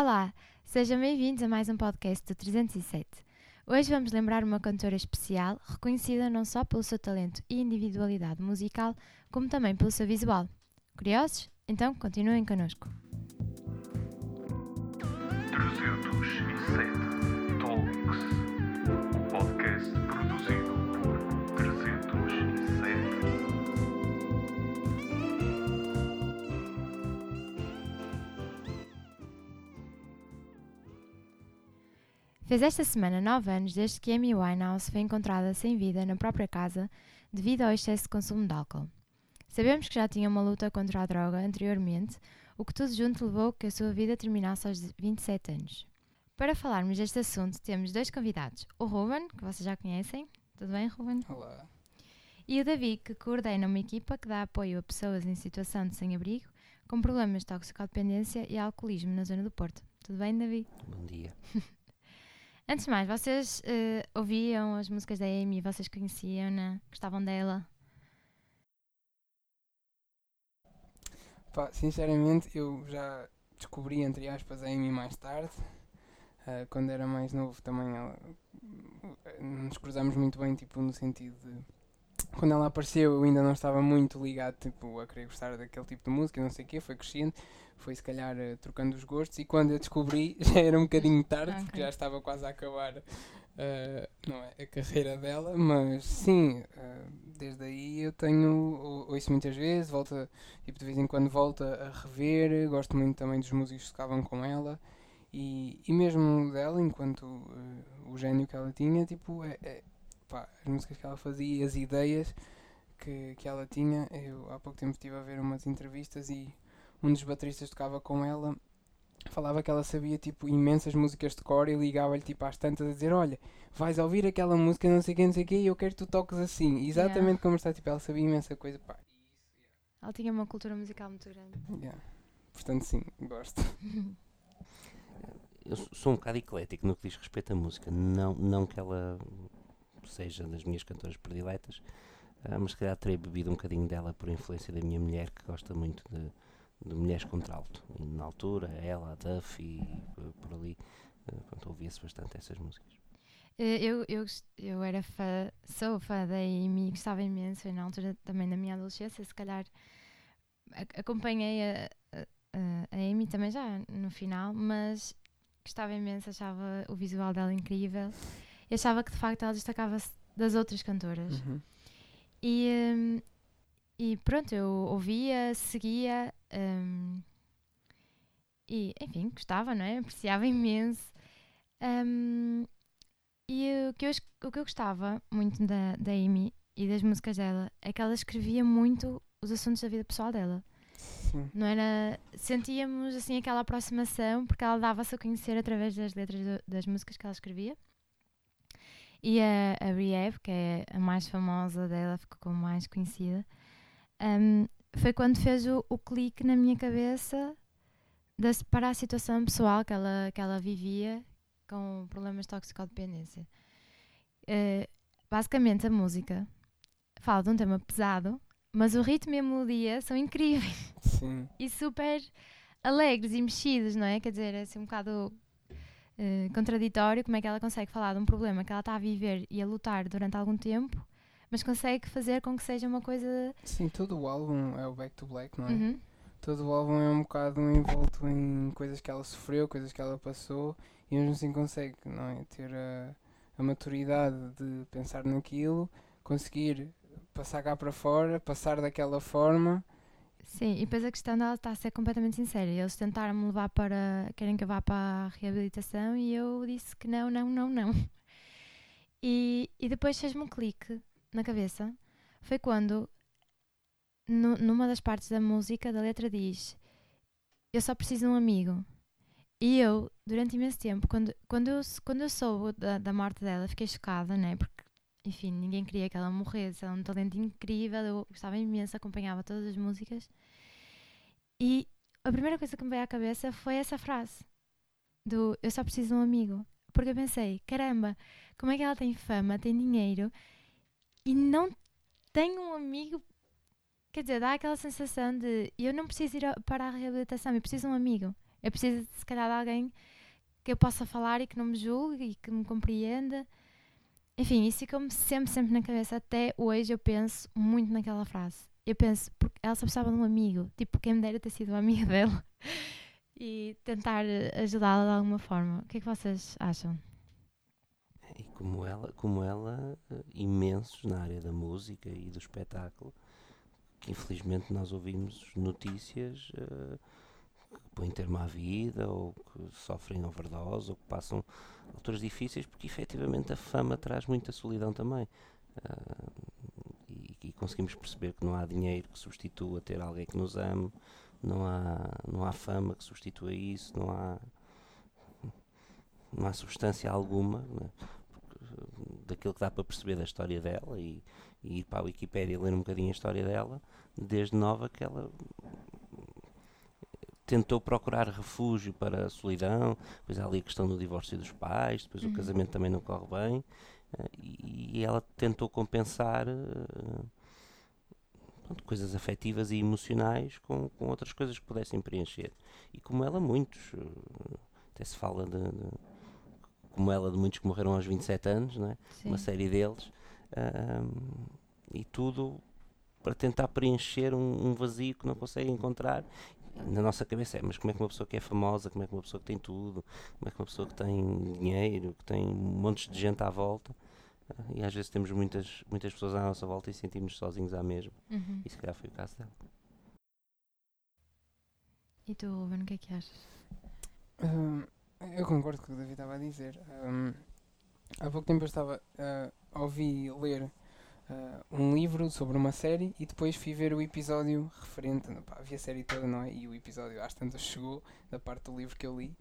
Olá, sejam bem-vindos a mais um podcast do 307. Hoje vamos lembrar uma cantora especial, reconhecida não só pelo seu talento e individualidade musical, como também pelo seu visual. Curiosos? Então continuem connosco. 307 Talks, Fez esta semana nove anos desde que Amy Winehouse foi encontrada sem vida na própria casa devido ao excesso de consumo de álcool. Sabemos que já tinha uma luta contra a droga anteriormente, o que tudo junto levou que a sua vida terminasse aos 27 anos. Para falarmos deste assunto, temos dois convidados: o Ruben, que vocês já conhecem. Tudo bem, Ruben? Olá. E o David, que coordena uma equipa que dá apoio a pessoas em situação de sem-abrigo com problemas de toxicodependência e alcoolismo na zona do Porto. Tudo bem, David? Bom dia. Antes de mais, vocês eh, ouviam as músicas da Amy? Vocês conheciam-na? Gostavam dela? Pá, sinceramente, eu já descobri, entre aspas, a Amy mais tarde. Ah, quando era mais novo também ela, nos cruzamos muito bem, tipo, no sentido de... Quando ela apareceu eu ainda não estava muito ligado, tipo, a querer gostar daquele tipo de música, não sei o quê, foi crescendo, foi se calhar eh, trocando os gostos e quando eu descobri já era um bocadinho tarde, porque Ok. já estava quase a acabar ah, não é, a carreira dela, mas sim, ah, desde aí eu tenho, ou- ouço muitas vezes, volta, tipo, de vez em quando volta a rever, gosto muito também dos músicos que tocavam com ela e, e mesmo dela, enquanto o gênio que ela tinha, tipo, é, é- pá, as músicas que ela fazia, as ideias que, que ela tinha, eu há pouco tempo estive a ver umas entrevistas e um dos bateristas tocava com ela, falava que ela sabia, tipo, imensas músicas de cor e ligava-lhe, tipo, às tantas a dizer, olha, vais ouvir aquela música, não sei o que, não sei o que, e eu quero que tu toques assim, exatamente Yeah. como está, tipo, ela sabia imensa coisa, pá, Ela tinha uma cultura musical muito grande. yeah. portanto, sim, gosto. Eu sou um bocado eclético no que diz respeito à música. Não, não que ela seja das minhas cantoras prediletas, ah, mas se calhar terei bebido um bocadinho dela por influência da minha mulher, que gosta muito de, de mulheres contralto. E na altura, ela, a Duff e por ali, ah, pronto, ouvia-se bastante essas músicas. Eh, Eu, eu, eu era fã, sou fã da Amy, gostava imenso, foi na altura também da minha adolescência, se calhar acompanhei a, a- a Amy também já no final, mas gostava imenso, achava o visual dela incrível e achava que de facto ela destacava-se das outras cantoras. Uhum. E, hum, e pronto, eu ouvia, seguia hum, e enfim, gostava, não é? Apreciava imenso. Hum, e o que, eu, o que eu gostava muito da, da Amy e das músicas dela é que ela escrevia muito os assuntos da vida pessoal dela. Sim. Não era. Sentíamos assim aquela aproximação porque ela dava-se a conhecer através das letras do- das músicas que ela escrevia. E a, a Rehab, que é a mais famosa dela, ficou como mais conhecida, hum, foi quando fez o, o clique na minha cabeça da, para a situação pessoal que ela, que ela vivia com problemas de toxicodependência. Eh, basicamente, a música fala de um tema pesado, mas o ritmo e a melodia são incríveis Sim. e super alegres e mexidos, não é? Quer dizer, é assim um bocado eh, contraditório como é que ela consegue falar de um problema que ela está a viver e a lutar durante algum tempo, mas consegue fazer com que seja uma coisa. Sim, todo o álbum é o Back to Black, não é? Uhum. Todo o álbum é um bocado envolto em coisas que ela sofreu, coisas que ela passou e mesmo assim consegue, não é? Ter a, a maturidade de pensar naquilo, conseguir passar cá para fora, passar daquela forma. Sim, e depois a questão dela está a ser completamente sincera. Eles tentaram me levar para. querem que eu vá para a reabilitação e eu disse que não, não, não, não. E, e depois fez-me um clique na cabeça. Foi quando, nu- numa das partes da música, da letra diz: Eu só preciso de um amigo. E eu, durante imenso tempo, quando, quando, eu, quando eu soube da, da morte dela, fiquei chocada, né? Porque, enfim, ninguém queria que ela morresse. Ela é um talento incrível, eu gostava imenso, acompanhava todas as músicas. E a primeira coisa que me veio à cabeça foi essa frase: do Eu só preciso de um amigo. Porque eu pensei, caramba, como é que ela tem fama, tem dinheiro e não tem um amigo? Quer dizer, dá aquela sensação de eu não preciso ir para a reabilitação, eu preciso de um amigo. Eu preciso, se calhar, de alguém que eu possa falar e que não me julgue e que me compreenda. Enfim, isso ficou-me sempre, sempre na cabeça. Até hoje eu penso muito naquela frase. Eu penso, porque ela só precisava de um amigo. Tipo, quem me dera ter sido um amigo dela. E tentar eh, ajudá-la de alguma forma. O que é que vocês acham? E como ela, como ela, eh, imensos na área da música e do espetáculo, que infelizmente nós ouvimos notícias eh, que põem termo à vida, ou que sofrem overdose, ou que passam alturas difíceis, porque efetivamente a fama traz muita solidão também. Ah, e, e conseguimos perceber que não há dinheiro que substitua ter alguém que nos ame, não há, não há fama que substitua isso, não há, não há substância alguma né, daquilo que dá para perceber da história dela e, e ir para a Wikipédia e ler um bocadinho a história dela, desde nova que ela tentou procurar refúgio para a solidão, depois há ali a questão do divórcio dos pais, depois Uhum. o casamento também não corre bem, eh, e, e ela tentou compensar eh, pronto, coisas afetivas e emocionais com, com outras coisas que pudessem preencher. E como ela, muitos, eh, até se fala de, de- como ela, de muitos que morreram aos 27 anos, não é? Sim. uma série deles, e tudo para tentar preencher um, um vazio que não consegue encontrar. Na nossa cabeça é, mas como é que uma pessoa que é famosa, como é que uma pessoa que tem tudo, como é que uma pessoa que tem dinheiro, que tem montes de gente à volta, ah, e às vezes temos muitas, muitas pessoas à nossa volta e sentimos sozinhos à mesma. Uhum. E se calhar foi o caso dela. E tu, Ruben, o que é que achas? Hum, eu concordo com o que o David estava a dizer. Hum, há pouco tempo eu estava ah, a ouvir ler ah, um livro sobre uma série e depois fui ver o episódio referente. Pá, vi a série toda, não é? E o episódio às tantas chegou da parte do livro que eu li.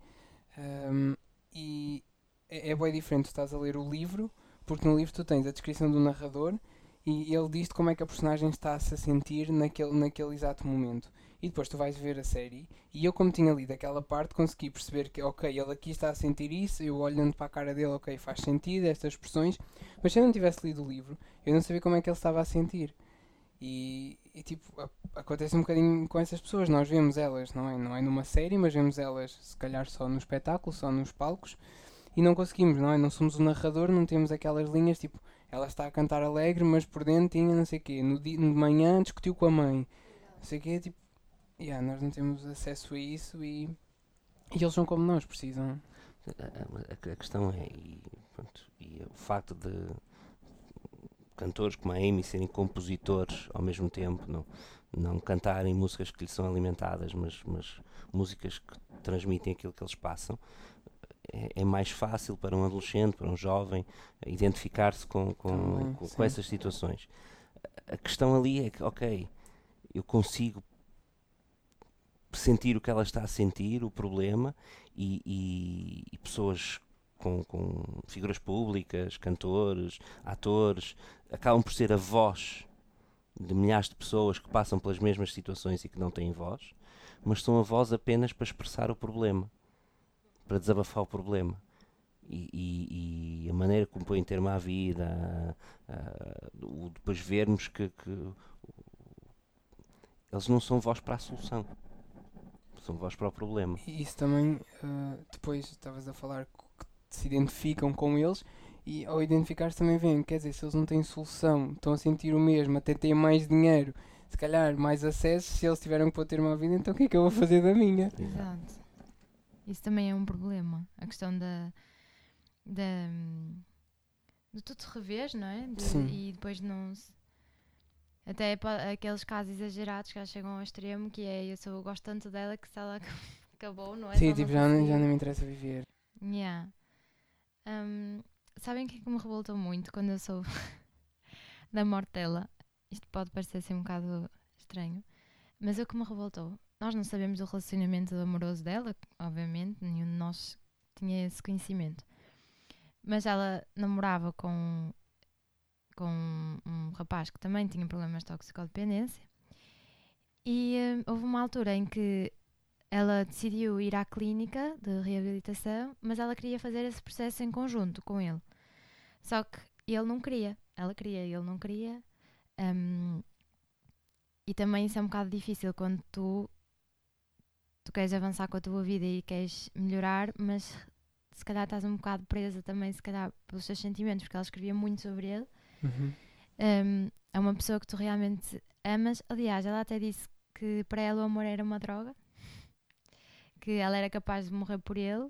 Hum, e é, é bem diferente. Tu estás a ler o livro, porque no livro tu tens a descrição do narrador e ele diz-te como é que a personagem está a se sentir naquele, naquele exato momento. E depois tu vais ver a série. E eu, como tinha lido aquela parte, consegui perceber que, ok, ele aqui está a sentir isso, eu olhando para a cara dele, ok, faz sentido, estas expressões, mas se eu não tivesse lido o livro, eu não sabia como é que ele estava a sentir. E, e, tipo, a- acontece um bocadinho com essas pessoas, nós vemos elas, não é? Não é numa série, mas vemos elas, se calhar, só no espetáculo, só nos palcos, e não conseguimos, não é? Não somos o narrador, não temos aquelas linhas, tipo, ela está a cantar alegre, mas por dentro tinha não sei o quê, no dia, de manhã discutiu com a mãe, não sei o quê, tipo, yeah, nós não temos acesso a isso e, e eles são como nós, precisam. A, a- a questão é, e, pronto, e o facto de cantores como a Amy serem compositores ao mesmo tempo, não, não cantarem músicas que lhes são alimentadas, mas, mas músicas que transmitem aquilo que eles passam, é, é mais fácil para um adolescente, para um jovem, identificar-se com, com, Também, com, com essas situações. A questão ali é que, ok, eu consigo sentir o que ela está a sentir, o problema, e, e- e pessoas com, com figuras públicas, cantores, atores, acabam por ser a voz de milhares de pessoas que passam pelas mesmas situações e que não têm voz, mas são a voz apenas para expressar o problema, para desabafar o problema. E, e- e a maneira como põem termo à vida, a- a- o depois vermos que, que eles não são voz para a solução, são voz para o problema. E isso também, ah, depois estavas a falar que se identificam com eles e ao identificar-se também vêm, quer dizer, se eles não têm solução, estão a sentir o mesmo, até têm mais dinheiro, se calhar mais acesso, se eles tiveram que pôr ter uma vida, então o que é que eu vou fazer da minha? Exato. Isso também é um problema. A questão da. da de tu te revês, não é? De- Sim. E depois não. se- Até po- aqueles casos exagerados que já chegam ao extremo, que é eu, sou, eu gosto tanto dela que se ela acabou, não é? Sim, não tipo, já, nem- já nem me interessa viver. Yeah. Um, sabem o que é que me revoltou muito quando eu soube da morte dela? Isto pode parecer assim um bocado estranho, mas o que me revoltou, nós não sabemos do relacionamento amoroso dela, obviamente, nenhum de nós tinha esse conhecimento. Mas ela namorava com, com um rapaz que também tinha problemas de toxicodependência. E hum, houve uma altura em que ela decidiu ir à clínica de reabilitação, mas ela queria fazer esse processo em conjunto com ele. Só que ele não queria, ela queria, ele não queria. hum, e também isso é um bocado difícil quando tu, tu queres avançar com a tua vida e queres melhorar, mas se calhar estás um bocado presa também, se calhar, pelos seus sentimentos, porque ela escrevia muito sobre ele. Uhum. Um, é uma pessoa que tu realmente amas. Aliás, ela até disse que para ela o amor era uma droga, que ela era capaz de morrer por ele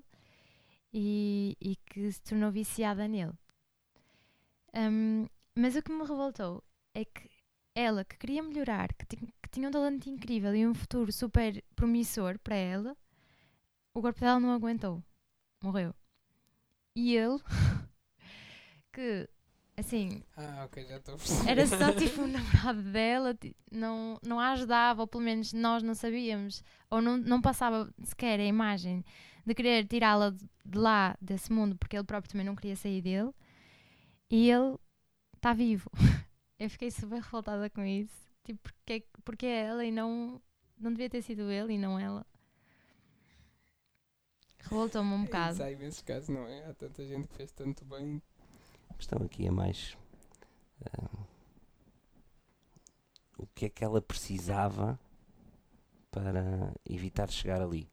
e, e que se tornou viciada nele. Um, mas o que me revoltou é que ela, que queria melhorar, que, que tinha um talento incrível e um futuro super promissor para ela, o corpo dela não aguentou. Morreu. E ele, que, assim, Ah, ok, já estou era só tipo o namorado dela, não, não a ajudava, ou pelo menos nós não sabíamos, ou não, não passava sequer a imagem de querer tirá-la de lá, desse mundo, porque ele próprio também não queria sair dele, e ele está vivo. Eu fiquei super revoltada com isso, tipo, porque, porque é ela e não, não devia ter sido ele e não ela. Revoltou-me um bocado. Isso há imensos casos, não é? Há tanta gente que fez tanto bem. Questão aqui é mais ah, o que é que ela precisava para evitar chegar ali.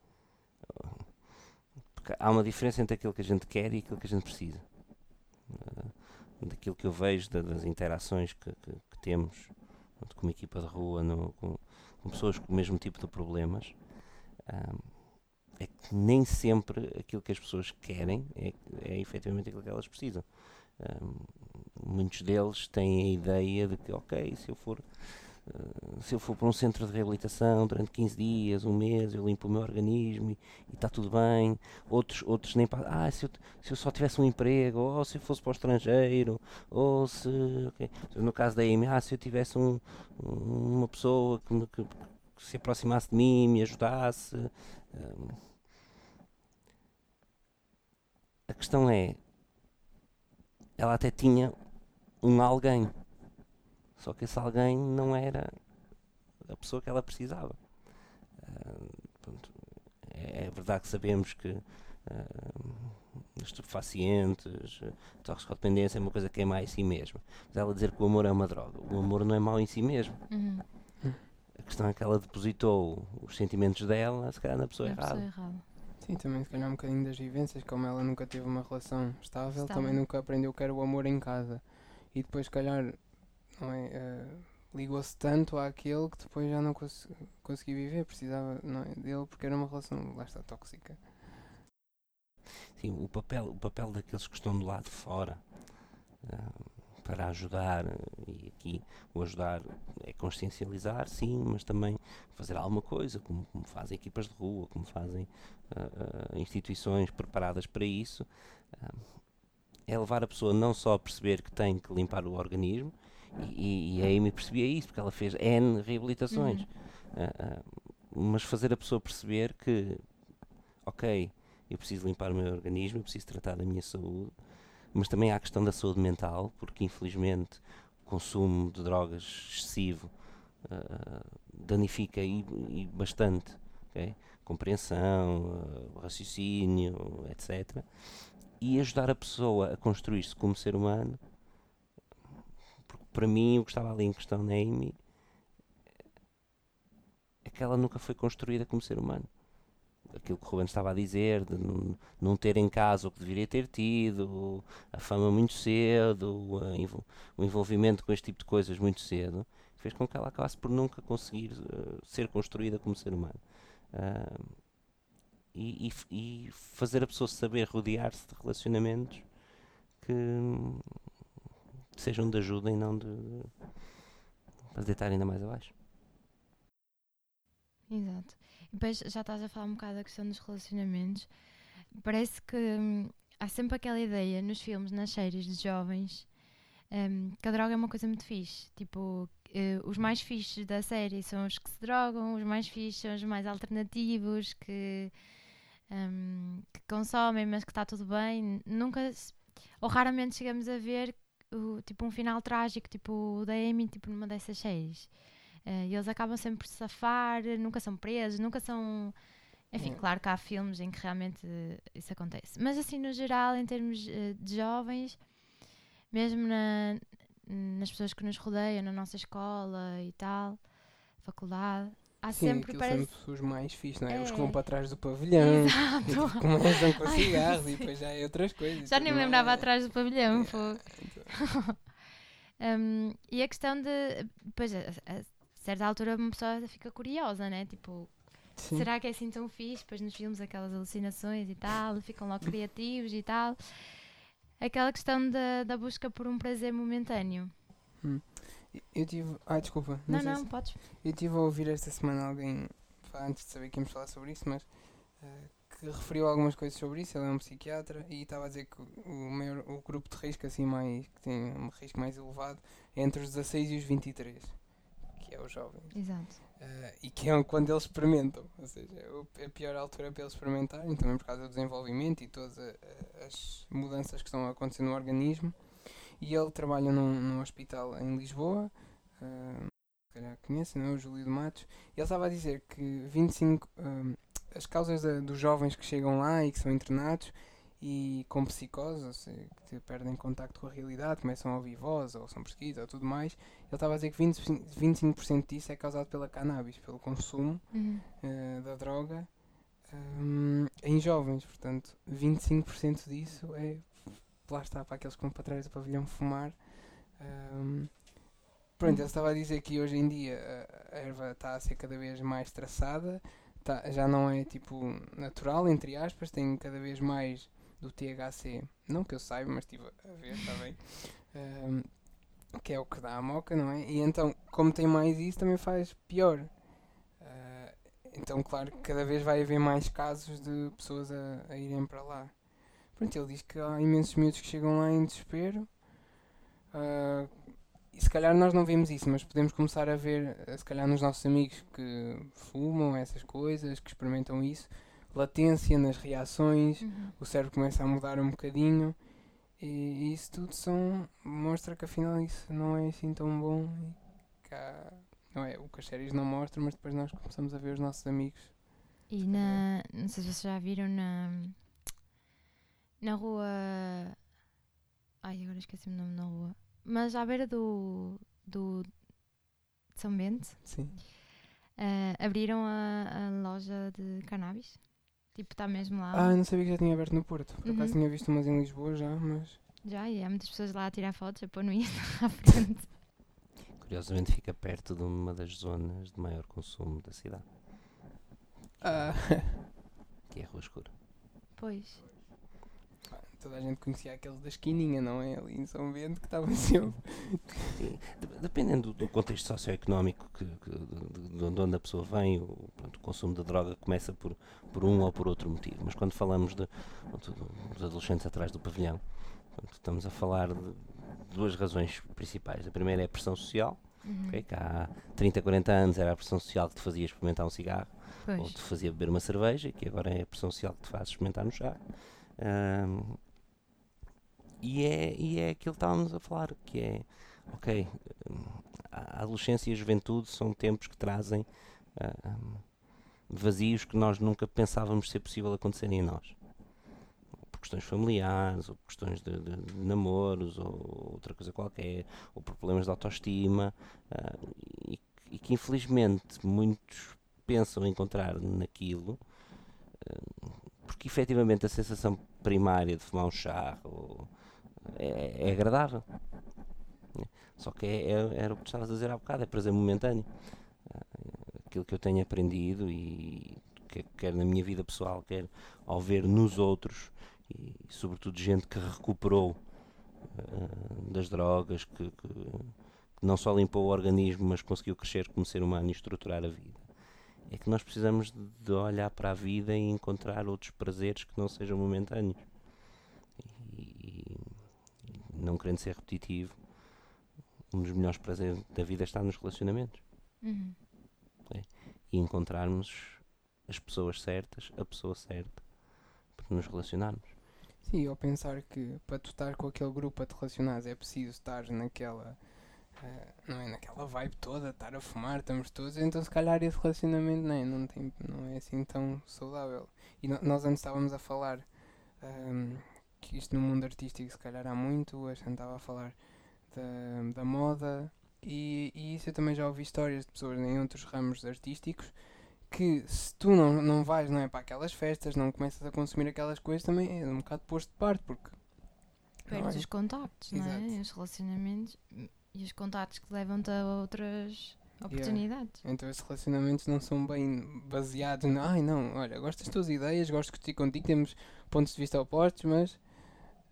Porque há uma diferença entre aquilo que a gente quer e aquilo que a gente precisa. Ah, daquilo que eu vejo da- das interações que, que- que temos com uma equipa de rua, no- com, com pessoas com o mesmo tipo de problemas, ah, é que nem sempre aquilo que as pessoas querem é, é efetivamente aquilo que elas precisam. Muitos deles têm a ideia de que, ok, se eu for uh, se eu for para um centro de reabilitação durante 15 dias, um mês, eu limpo o meu organismo e está tudo bem. Outros, outros nem pa- ah, se eu, se eu só tivesse um emprego, ou se eu fosse para o estrangeiro, ou se, ok. no caso da Amy, ah, se eu tivesse um- uma pessoa que, me- que- que se aproximasse de mim, me ajudasse. um, a questão é, ela até tinha um alguém, só que esse alguém não era a pessoa que ela precisava. Ah, pronto, é, é verdade que sabemos que ah, estupefacientes, toxicodependência é uma coisa que é má em si mesma. Mas ela dizer que o amor é uma droga, o amor não é mau em si mesmo. Uhum. A questão é que ela depositou os sentimentos dela, se calhar, na pessoa É a errada. pessoa errada. Sim, também se calhar um bocadinho das vivências, como ela nunca teve uma relação estável, Estável. também nunca aprendeu que era o amor em casa. E depois, se calhar, não é, eh, ligou-se tanto àquele que depois já não cons conseguia viver, precisava não é, dele porque era uma relação, lá está, tóxica. Sim, o papel, o papel daqueles que estão do lado de fora ah, para ajudar, eh, e aqui o ajudar é consciencializar, sim, mas também fazer alguma coisa, como, como fazem equipas de rua, como fazem ah, ah, instituições preparadas para isso, ah, é levar a pessoa não só a perceber que tem que limpar o organismo, e, e a Amy percebia isso, porque ela fez N reabilitações, Uhum. mas fazer a pessoa perceber que, ok, eu preciso limpar o meu organismo, eu preciso tratar da minha saúde, mas também há a questão da saúde mental, porque infelizmente o consumo de drogas excessivo ah, danifica e, e bastante ok? compreensão, ah, raciocínio, etc. E ajudar a pessoa a construir-se como ser humano, porque para mim o que estava ali em questão na Amy é que ela nunca foi construída como ser humano aquilo que o Ruben estava a dizer, de não, ter em casa o que deveria ter tido, a fama muito cedo, envol- o envolvimento com este tipo de coisas muito cedo, fez com que ela acabasse por nunca conseguir eh, ser construída como ser humano. Ah, e, e e fazer a pessoa saber rodear-se de relacionamentos que sejam de ajuda e não de, de para deitar ainda mais abaixo. Exato. Depois já estás a falar um bocado da questão dos relacionamentos. Parece que hum, há sempre aquela ideia nos filmes, nas séries de jovens, hum, que a droga é uma coisa muito fixe. Tipo, eh, os mais fixes da série são os que se drogam, os mais fixes são os mais alternativos, que, hum, que consomem, mas que está tudo bem. Nunca, ou raramente chegamos a ver o, tipo um final trágico, tipo o da Amy, tipo numa dessas séries. Eh, e eles acabam sempre por se safar, nunca são presos, nunca são. Enfim, É. claro que há filmes em que realmente isso acontece. Mas assim, no geral, em termos eh, de jovens, mesmo na- nas pessoas que nos rodeiam, na nossa escola e tal, faculdade, há Sim, sempre, parece... sempre os mais fixes, não é? Os que É. vão para trás do pavilhão. Exato. tipo, começam com cigarros e depois já é outras coisas. Já nem me lembrava é- atrás do pavilhão. É, então, Hum, e a questão de. Pois, a, a certa altura uma pessoa fica curiosa, né? Tipo, sim. será que é assim tão fixe? Depois nos filmes aquelas alucinações e tal, ficam logo criativos e tal. Aquela questão da, da busca por um prazer momentâneo. Eu tive. Ah, desculpa. Não, sei não, se- podes. Eu estive a ouvir esta semana alguém, antes de saber que íamos falar sobre isso, mas eh, que referiu algumas coisas sobre isso. Ele é um psiquiatra e estava a dizer que o, o maior, o grupo de risco assim mais, que tem um risco mais elevado é entre os 16 e os 23, que é os jovens. Exato. Eh, e que é quando eles experimentam, ou seja, é a pior altura para eles experimentarem, também por causa do desenvolvimento e todas a- a- as mudanças que estão a acontecer no organismo. E ele trabalha num, num hospital em Lisboa, eh, se calhar conhecem, não é? O Júlio de Matos. E ele estava a dizer que 25, eh, as causas da- dos jovens que chegam lá e que são internados e com psicose, ou seja, que perdem contacto com a realidade, começam a ouvir voz ou são perseguidos ou tudo mais, ele estava a dizer que 20, 25% disso é causado pela cannabis, pelo consumo Uhum. eh, da droga hum, em jovens. Portanto, 25% disso é lá está para aqueles que vão para trás do pavilhão fumar. Hum, pronto, ele estava a dizer que hoje em dia a- a erva está a ser cada vez mais traçada, tá- já não é tipo natural, entre aspas, tem cada vez mais do THC, não que eu saiba, mas estive a ver, está bem. Hum, que é o que dá a moca, não é? E então, como tem mais isso, também faz pior. Ah, então, claro que cada vez vai haver mais casos de pessoas a, a irem para lá. Pronto, ele diz que há imensos miúdos que chegam lá em desespero. Ah, e se calhar nós não vemos isso, mas podemos começar a ver, se calhar nos nossos amigos que fumam essas coisas, que experimentam isso, latência nas reações, Uhum. o cérebro começa a mudar um bocadinho e isso tudo são, mostra que afinal isso não é assim tão bom e há- não é o que as séries não mostram, mas depois nós começamos a ver os nossos amigos. E na. Não sei se vocês já viram na. Na rua. Ai, agora esqueci-me o nome da rua. Mas à beira do. do de São Bento. Sim. eh, abriram a, a loja de cannabis. Tipo, está mesmo lá. Ah, não sabia que já tinha aberto no Porto. Por acaso Uhum. tinha visto umas em Lisboa já, mas Já, e há muitas pessoas lá a tirar fotos, a pôr no Insta à frente. Curiosamente fica perto de uma das zonas de maior consumo da cidade, ah, que é a Rua Escura. Pois. Toda a gente conhecia aqueles da esquininha, não é? Ali em São Bento que estavam sempre. Sim, de- dependendo do contexto socioeconómico que, que- de, de- de onde a pessoa vem, o, pronto, o consumo de droga começa por, por um ou por outro motivo. Mas quando falamos de, pronto, do- dos adolescentes atrás do pavilhão, pronto, estamos a falar de duas razões principais. A primeira é a pressão social, Uhum. ok, que há 30, 40 anos era a pressão social que te fazia experimentar um cigarro ou Pois. te fazia beber uma cerveja, que agora é a pressão social que te faz experimentar no chá. Ahm, e, é, e é aquilo que estávamos a falar, que é, ok, a adolescência e a juventude são tempos que trazem ahm, vazios que nós nunca pensávamos ser possível acontecerem em nós. Por questões familiares, ou por questões de, de- de namoros, ou outra coisa qualquer, ou por problemas de autoestima, ah, e, e que infelizmente muitos pensam encontrar naquilo, eh, porque efetivamente a sensação primária de fumar um chá ou- é, é agradável. Só que é, é- era o que tu estavas a dizer há bocado, é prazer momentâneo. Ah, Aquilo que eu tenho aprendido e que, quer na minha vida pessoal, quer ao ver nos outros, e sobretudo gente que recuperou ah, das drogas, que, que- que não só limpou o organismo, mas conseguiu crescer como ser humano e estruturar a vida. É que nós precisamos de olhar para a vida e encontrar outros prazeres que não sejam momentâneos. Não querendo ser repetitivo, um dos melhores prazeres da vida está nos relacionamentos. Uhum. E encontrarmos as pessoas certas, a pessoa certa, para nos relacionarmos. Sim, ou pensar que para tu estar com aquele grupo a te relacionares é preciso estar naquela. eh, não é naquela vibe toda, estar a fumar, estamos todos, então se calhar esse relacionamento não é, não tem, não é assim tão saudável. E no- nós antes estávamos a falar ahm, que isto no mundo artístico se calhar há muito, a gente estava a falar da, da moda E, e isso eu também já ouvi histórias de pessoas em outros ramos artísticos que se tu não, não vais não é, para aquelas festas, não começas a consumir aquelas coisas, também é um bocado posto de parte, porque Perdes é? os contactos, não é? Os relacionamentos e os contactos que levam-te a outras oportunidades. então esses relacionamentos não são bem baseados na ai não, olha, gosto das tuas ideias, gosto de discutir contigo, temos pontos de vista opostos, mas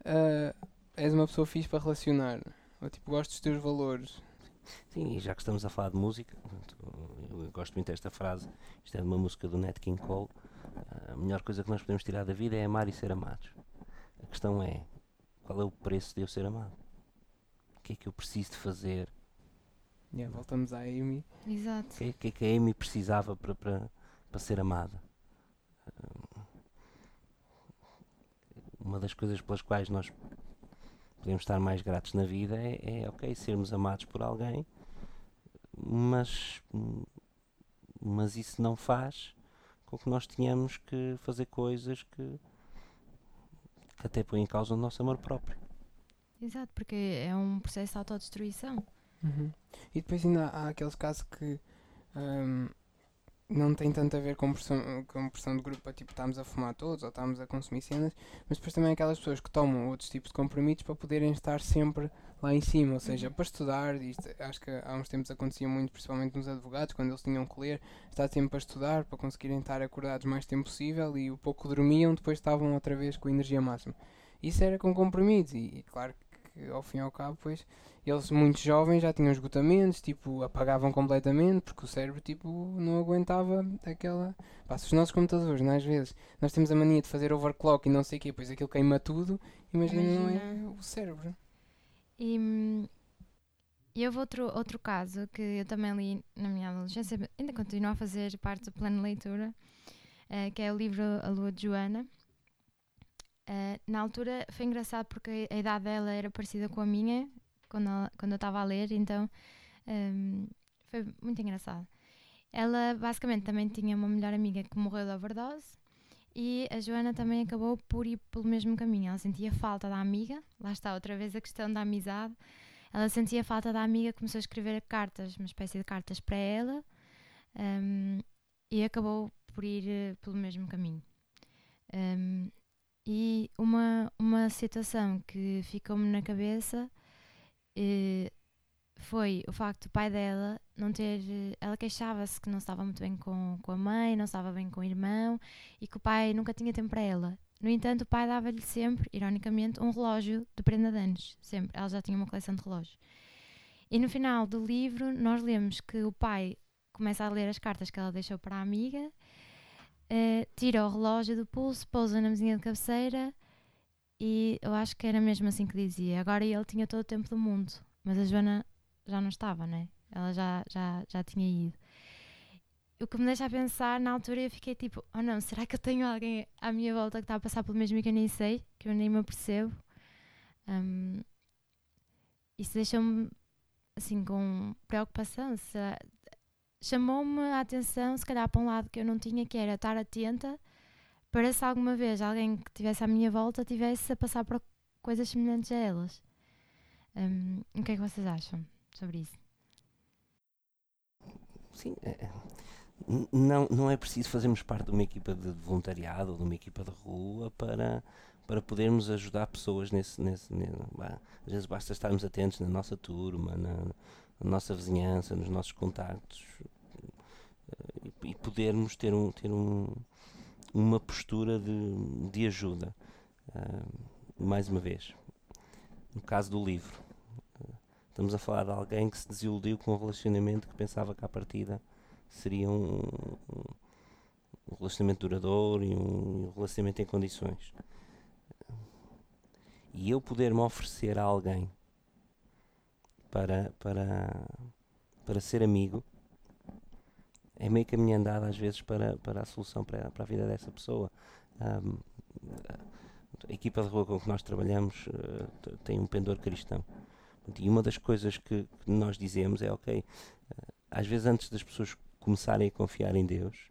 ah, és uma pessoa fixe para relacionar. Ou tipo, gosto dos teus valores. Sim, e já que estamos a falar de música, eu gosto muito desta frase, isto é de uma música do Nat King Cole, a melhor coisa que nós podemos tirar da vida é amar e ser amados. A questão é, qual é o preço de eu ser amado? O que é que eu preciso de fazer? Yeah, voltamos à Amy. Exato. O que é, o que é que a Amy precisava para, para, para ser amada? Uma das coisas pelas quais nós podemos estar mais gratos na vida é, é ok, sermos amados por alguém, mas, mas isso não faz com que nós tenhamos que fazer coisas que, que até põem em causa o nosso amor próprio. Exato, porque é um processo de autodestruição. Uhum. E depois ainda há aqueles casos que ahm, não tem tanto a ver com pressão, com pressão de grupo, para, tipo, estamos a fumar todos ou estamos a consumir cenas, mas depois também aquelas pessoas que tomam outros tipos de compromissos para poderem estar sempre lá em cima, ou seja, Uhum. para estudar, isto, acho que há uns tempos acontecia muito, principalmente nos advogados, quando eles tinham que ler, estar sempre a estudar para conseguirem estar acordados o mais tempo possível e o pouco dormiam, depois estavam outra vez com a energia máxima. Isso era com compromissos e, e claro que ao fim e ao cabo, pois, eles muito jovens já tinham esgotamentos, tipo, apagavam completamente porque o cérebro, tipo, não aguentava aquela... Pá, se os nossos computadores, né, às vezes, nós temos a mania de fazer overclock e não sei o quê, pois aquilo queima tudo, imagina, não é Imagina. o cérebro. E, e houve outro, outro caso que eu também li na minha adolescência, ainda continuo a fazer parte do plano de leitura, eh, que é o livro A Lua de Joana. Eh, na altura foi engraçado porque a idade dela era parecida com a minha, quando, ela- quando eu estava a ler, então hum, foi muito engraçado. Ela basicamente também tinha uma melhor amiga que morreu de overdose e a Joana também acabou por ir pelo mesmo caminho. Ela sentia falta da amiga, lá está outra vez a questão da amizade. Ela sentia falta da amiga, começou a escrever cartas, uma espécie de cartas para ela hum, e acabou por ir eh, pelo mesmo caminho. Hum, e uma, uma situação que ficou-me na cabeça eh, foi o facto do pai dela não ter. Ela queixava-se que não estava muito bem com, com a mãe, não estava bem com o irmão e que o pai nunca tinha tempo para ela. No entanto, o pai dava-lhe sempre, ironicamente, um relógio de prenda de anos. Sempre. Ela já tinha uma coleção de relógios. E no final do livro, nós lemos que o pai começa a ler as cartas que ela deixou para a amiga, eh, tira o relógio do pulso, pousa na mesinha de cabeceira e eu acho que era mesmo assim que dizia. Agora ele tinha todo o tempo do mundo, mas a Joana já não estava, né? Ela já, já, já tinha ido. O que me deixa a pensar, na altura eu fiquei tipo, oh não, será que eu tenho alguém à minha volta que está a passar pelo mesmo que eu nem sei, que eu nem me apercebo? Hum, isso deixou-me assim com preocupação. Chamou-me a atenção, se calhar para um lado que eu não tinha, que era estar atenta para se alguma vez alguém que estivesse à minha volta tivesse a passar por coisas semelhantes a elas. Hum, o que é que vocês acham sobre isso? Sim, é- n- não, não é preciso fazermos parte de uma equipa de voluntariado ou de uma equipa de rua para, para podermos ajudar pessoas nesse. nesse, ne- bah, às vezes basta estarmos atentos na nossa turma, na, na nossa vizinhança, nos nossos contactos eh, e, e podermos ter, um, ter um, uma postura de, de ajuda. Ah, mais uma vez, no caso do livro. Estamos a falar de alguém que se desiludiu com um relacionamento que pensava que à partida seria um, um- um relacionamento duradouro e um, um relacionamento em condições. E eu poder-me oferecer a alguém para, para, para ser amigo é meio caminho andado às vezes para, para a solução para, para a vida dessa pessoa. Ahm, a equipa de rua com que nós trabalhamos t- tem um pendor cristão. E uma das coisas que, que nós dizemos é, ok, eh, às vezes antes das pessoas começarem a confiar em Deus,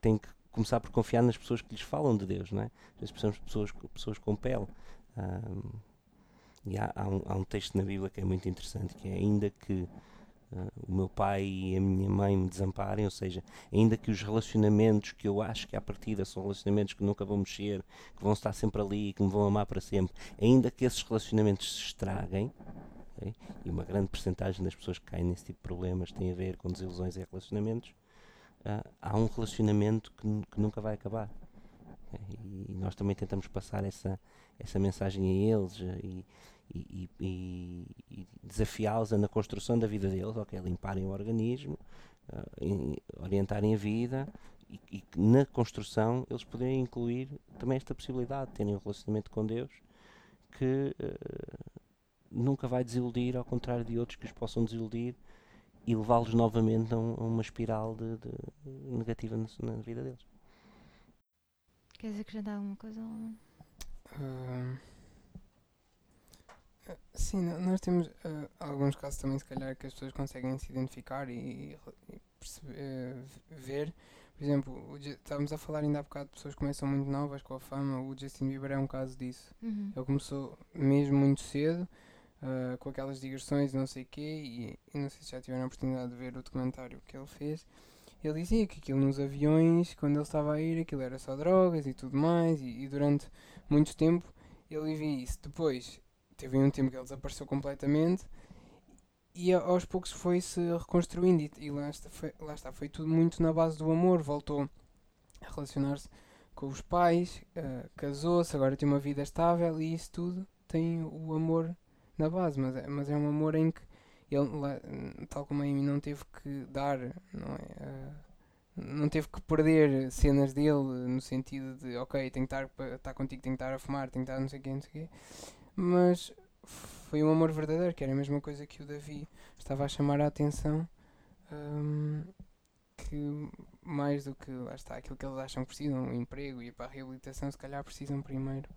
têm que começar por confiar nas pessoas que lhes falam de Deus, não é? Às vezes precisamos de pessoas, pessoas com pele. Ahm, E há, há, um, há um texto na Bíblia que é muito interessante, que é ainda que ah, o meu pai e a minha mãe me desamparem, ou seja, ainda que os relacionamentos que eu acho que à partida são relacionamentos que nunca vão mexer, que vão estar sempre ali, que me vão amar para sempre, ainda que esses relacionamentos se estraguem, ok? e uma grande porcentagem das pessoas que caem nesse tipo de problemas tem a ver com desilusões e relacionamentos, ah, há um relacionamento que, que nunca vai acabar. Nós também tentamos passar essa, essa mensagem a eles eh, e, e, e- e- desafiá-los na construção da vida deles, ok, limparem o organismo, em- orientarem a vida e, e na construção eles poderem incluir também esta possibilidade de terem um relacionamento com Deus que eh, nunca vai desiludir, ao contrário de outros que os possam desiludir e levá-los novamente a, a uma espiral de, de negativa na, na vida deles. Queres acrescentar alguma coisa? Ah, sim, nós temos ah, alguns casos também, se calhar, que as pessoas conseguem se identificar e, e perceber, eh, ver. Por exemplo, estávamos a falar ainda há bocado de pessoas que começam muito novas com a fama. O Justin Bieber é um caso disso. Uhum. Ele começou mesmo muito cedo, ah, com aquelas digressões e não sei o quê, e, e não sei se já tiveram a oportunidade de ver o documentário que ele fez. Ele dizia que aquilo nos aviões, quando ele estava a ir, aquilo era só drogas e tudo mais, e, e durante muito tempo ele vivia isso. Depois teve um tempo que ele desapareceu completamente, e aos poucos foi-se reconstruindo, e, e lá, está, foi, lá está, foi tudo muito na base do amor. Voltou a relacionar-se com os pais, ah, casou-se, agora tem uma vida estável, e isso tudo tem o amor na base, mas é, mas é um amor em que ele, tal como a Amy, não teve que dar, não é? Não teve que perder cenas dele no sentido de, ok, tenho que estar, estar contigo, tenho que estar a fumar, tenho que estar não sei o quê, não sei o quê. Mas foi um amor verdadeiro, que era a mesma coisa que o Davi estava a chamar a atenção. hum, que mais do que lá está, aquilo que eles acham que precisam, um emprego e para a reabilitação, se calhar precisam primeiro.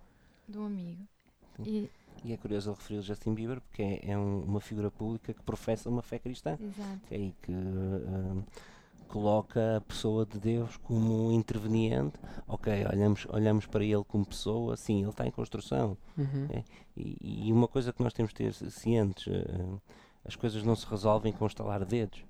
Do amigo. Sim. E, E é curioso ele referir o Justin Bieber porque é, é um- uma figura pública que professa uma fé cristã. exato. é que ah, coloca a pessoa de Deus como interveniente. Ok, olhamos, olhamos para ele como pessoa, sim, ele está em construção. Uhum. É. E, e uma coisa que nós temos de ter cientes, ah, as coisas não se resolvem com estalar dedos.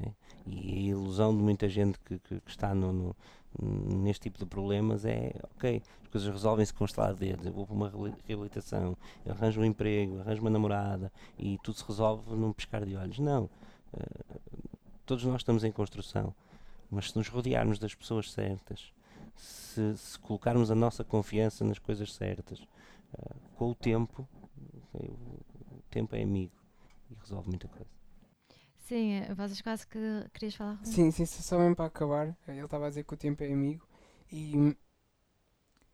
É. E a ilusão de muita gente que, que- que está no, no- neste tipo de problemas é, ok, as coisas resolvem-se com estalar dedos. Eu vou para uma reabilitação, arranjo um emprego, arranjo uma namorada e tudo se resolve num piscar de olhos. Não. Ah, todos nós estamos em construção, mas se nos rodearmos das pessoas certas, se, se colocarmos a nossa confiança nas coisas certas, ah, com o tempo, ok, o, o tempo é amigo e resolve muita coisa. Sim, eh, vocês quase que querias falar. Sim, sim, só mesmo para acabar, eh, ele estava a dizer que o tempo é amigo e,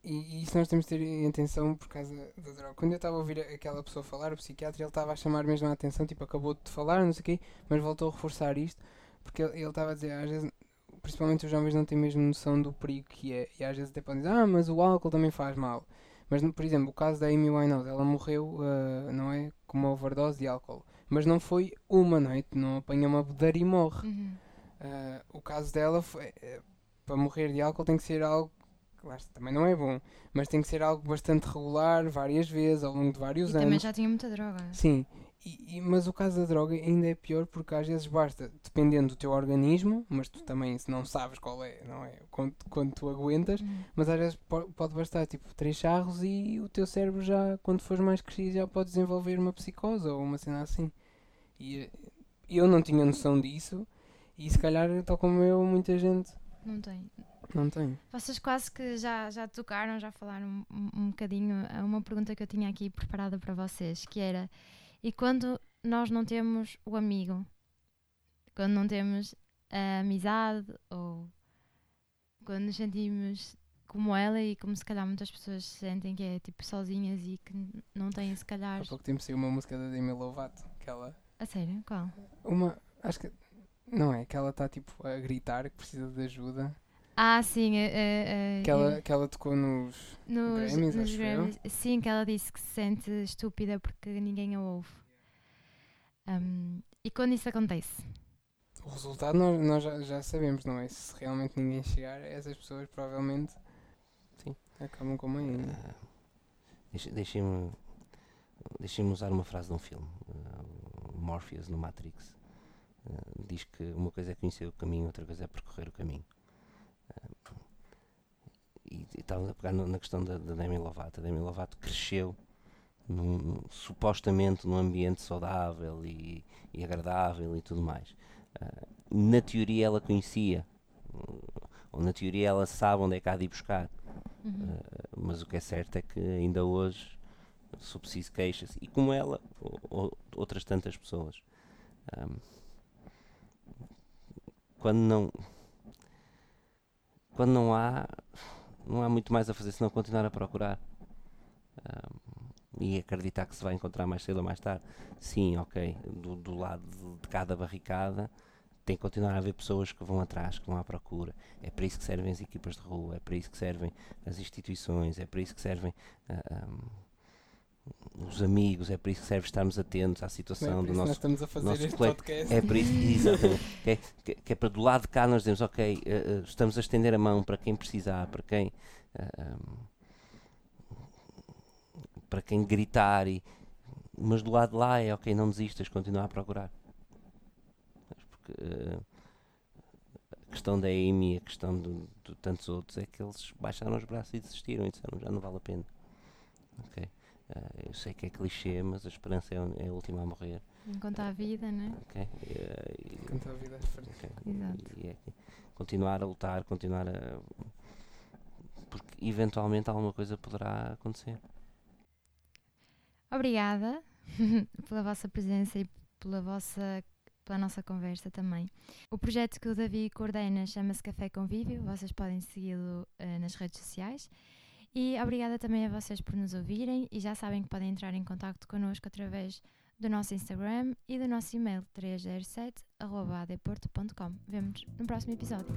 e, e isso nós temos de ter em atenção por causa da droga. Quando eu estava a ouvir aquela pessoa falar, o psiquiatra, ele estava a chamar mesmo a atenção, tipo, acabou de falar, não sei o quê, mas voltou a reforçar isto, porque ele estava a dizer, às vezes, principalmente os jovens não têm mesmo noção do perigo que é, e às vezes até podem dizer, ah, mas o álcool também faz mal. Mas, por exemplo, o caso da Amy Winehouse, ela morreu, ah, não é, com uma overdose de álcool. Mas não foi uma, não é? Não apanha uma bebedeira e morre. Uhum. Ah, o caso dela foi eh, para morrer de álcool tem que ser algo está, também não é bom, mas tem que ser algo bastante regular, várias vezes, ao longo de E vários também anos. já tinha muita droga. Sim, e, e- mas o caso da droga ainda é pior porque às vezes basta, dependendo do teu organismo, mas tu também se não sabes qual é, não é? Quanto, quanto tu aguentas, Uhum. mas às vezes po- pode bastar tipo três charros e o teu cérebro já, quando fores mais crescido, já pode desenvolver uma psicose ou uma cena assim. E eu não tinha noção disso e se calhar, tal como eu, muita gente Não tem. não tem. Vocês quase que já, já tocaram, já falaram um, um bocadinho a uma pergunta que eu tinha aqui preparada para vocês, que era e quando nós não temos o amigo, quando não temos a amizade ou quando nos sentimos como ela e como se calhar muitas pessoas se sentem que é tipo sozinhas e que não têm se calhar Há pouco tempo saiu uma música da Demi Lovato, que ela, a sério, qual? uma, acho que, não é, que ela está tipo a gritar que precisa de ajuda, Ah, sim, é, é, que ela, que ela tocou nos, nos, Grammys, nos acho eu. Grammys. Sim, que ela disse que se sente estúpida porque ninguém a ouve. Um, e quando isso acontece? o resultado nós, nós já, já sabemos, não é? Se realmente ninguém chegar, essas pessoas provavelmente Sim. acabam como a Amy. Ah, Deixem-me Deixem-me usar uma frase de um filme. Uh, Morpheus no Matrix uh, diz que uma coisa é conhecer o caminho, outra coisa é percorrer o caminho. Uh, e estava a pegar no, na questão da, da Demi Lovato. A Demi Lovato cresceu num, supostamente num ambiente saudável e, e, agradável e tudo mais. na teoria ela conhecia, ou na teoria ela sabe onde é que há de ir buscar. Uhum. mas o que é certo é que ainda hoje se preciso queixa-se. E como ela, ou, ou, outras tantas pessoas. Um, quando não. Quando não há. Não há muito mais a fazer senão continuar a procurar. Um, e acreditar que se vai encontrar mais cedo ou mais tarde. Sim, ok. Do, do lado de cada barricada tem que continuar a haver pessoas que vão atrás, que vão à procura. É para isso que servem as equipas de rua, é para isso que servem as instituições, é para isso que servem uh, um, os amigos, é para isso que serve estarmos atentos à situação é do nosso. Nosso colega. podcast. É para isso, exatamente. que, é, que, que, é para do lado de cá nós dizemos, ok, uh, uh, estamos a estender a mão para quem precisar, para quem. Uh, um, para quem gritar, e, mas do lado de lá é ok, não desistas, continua a procurar. Porque a questão da Amy, a questão de, de tantos outros, é que eles baixaram os braços e desistiram e disseram já não vale a pena. Ok. Eu sei que é clichê, mas a esperança é, é a última a morrer. Enquanto há vida, não é? Okay. Uh, Enquanto há vida é okay. Exato. E, é, continuar a lutar, continuar a. Porque eventualmente alguma coisa poderá acontecer. Obrigada pela vossa presença e pela vossa pela nossa conversa também. O projeto que o Davi coordena chama-se Café Convívio, vocês podem segui-lo uh, nas redes sociais. E obrigada também a vocês por nos ouvirem e já sabem que podem entrar em contato connosco através do nosso Instagram e do nosso e-mail 307.adeporto.com. Vemo-nos no próximo episódio.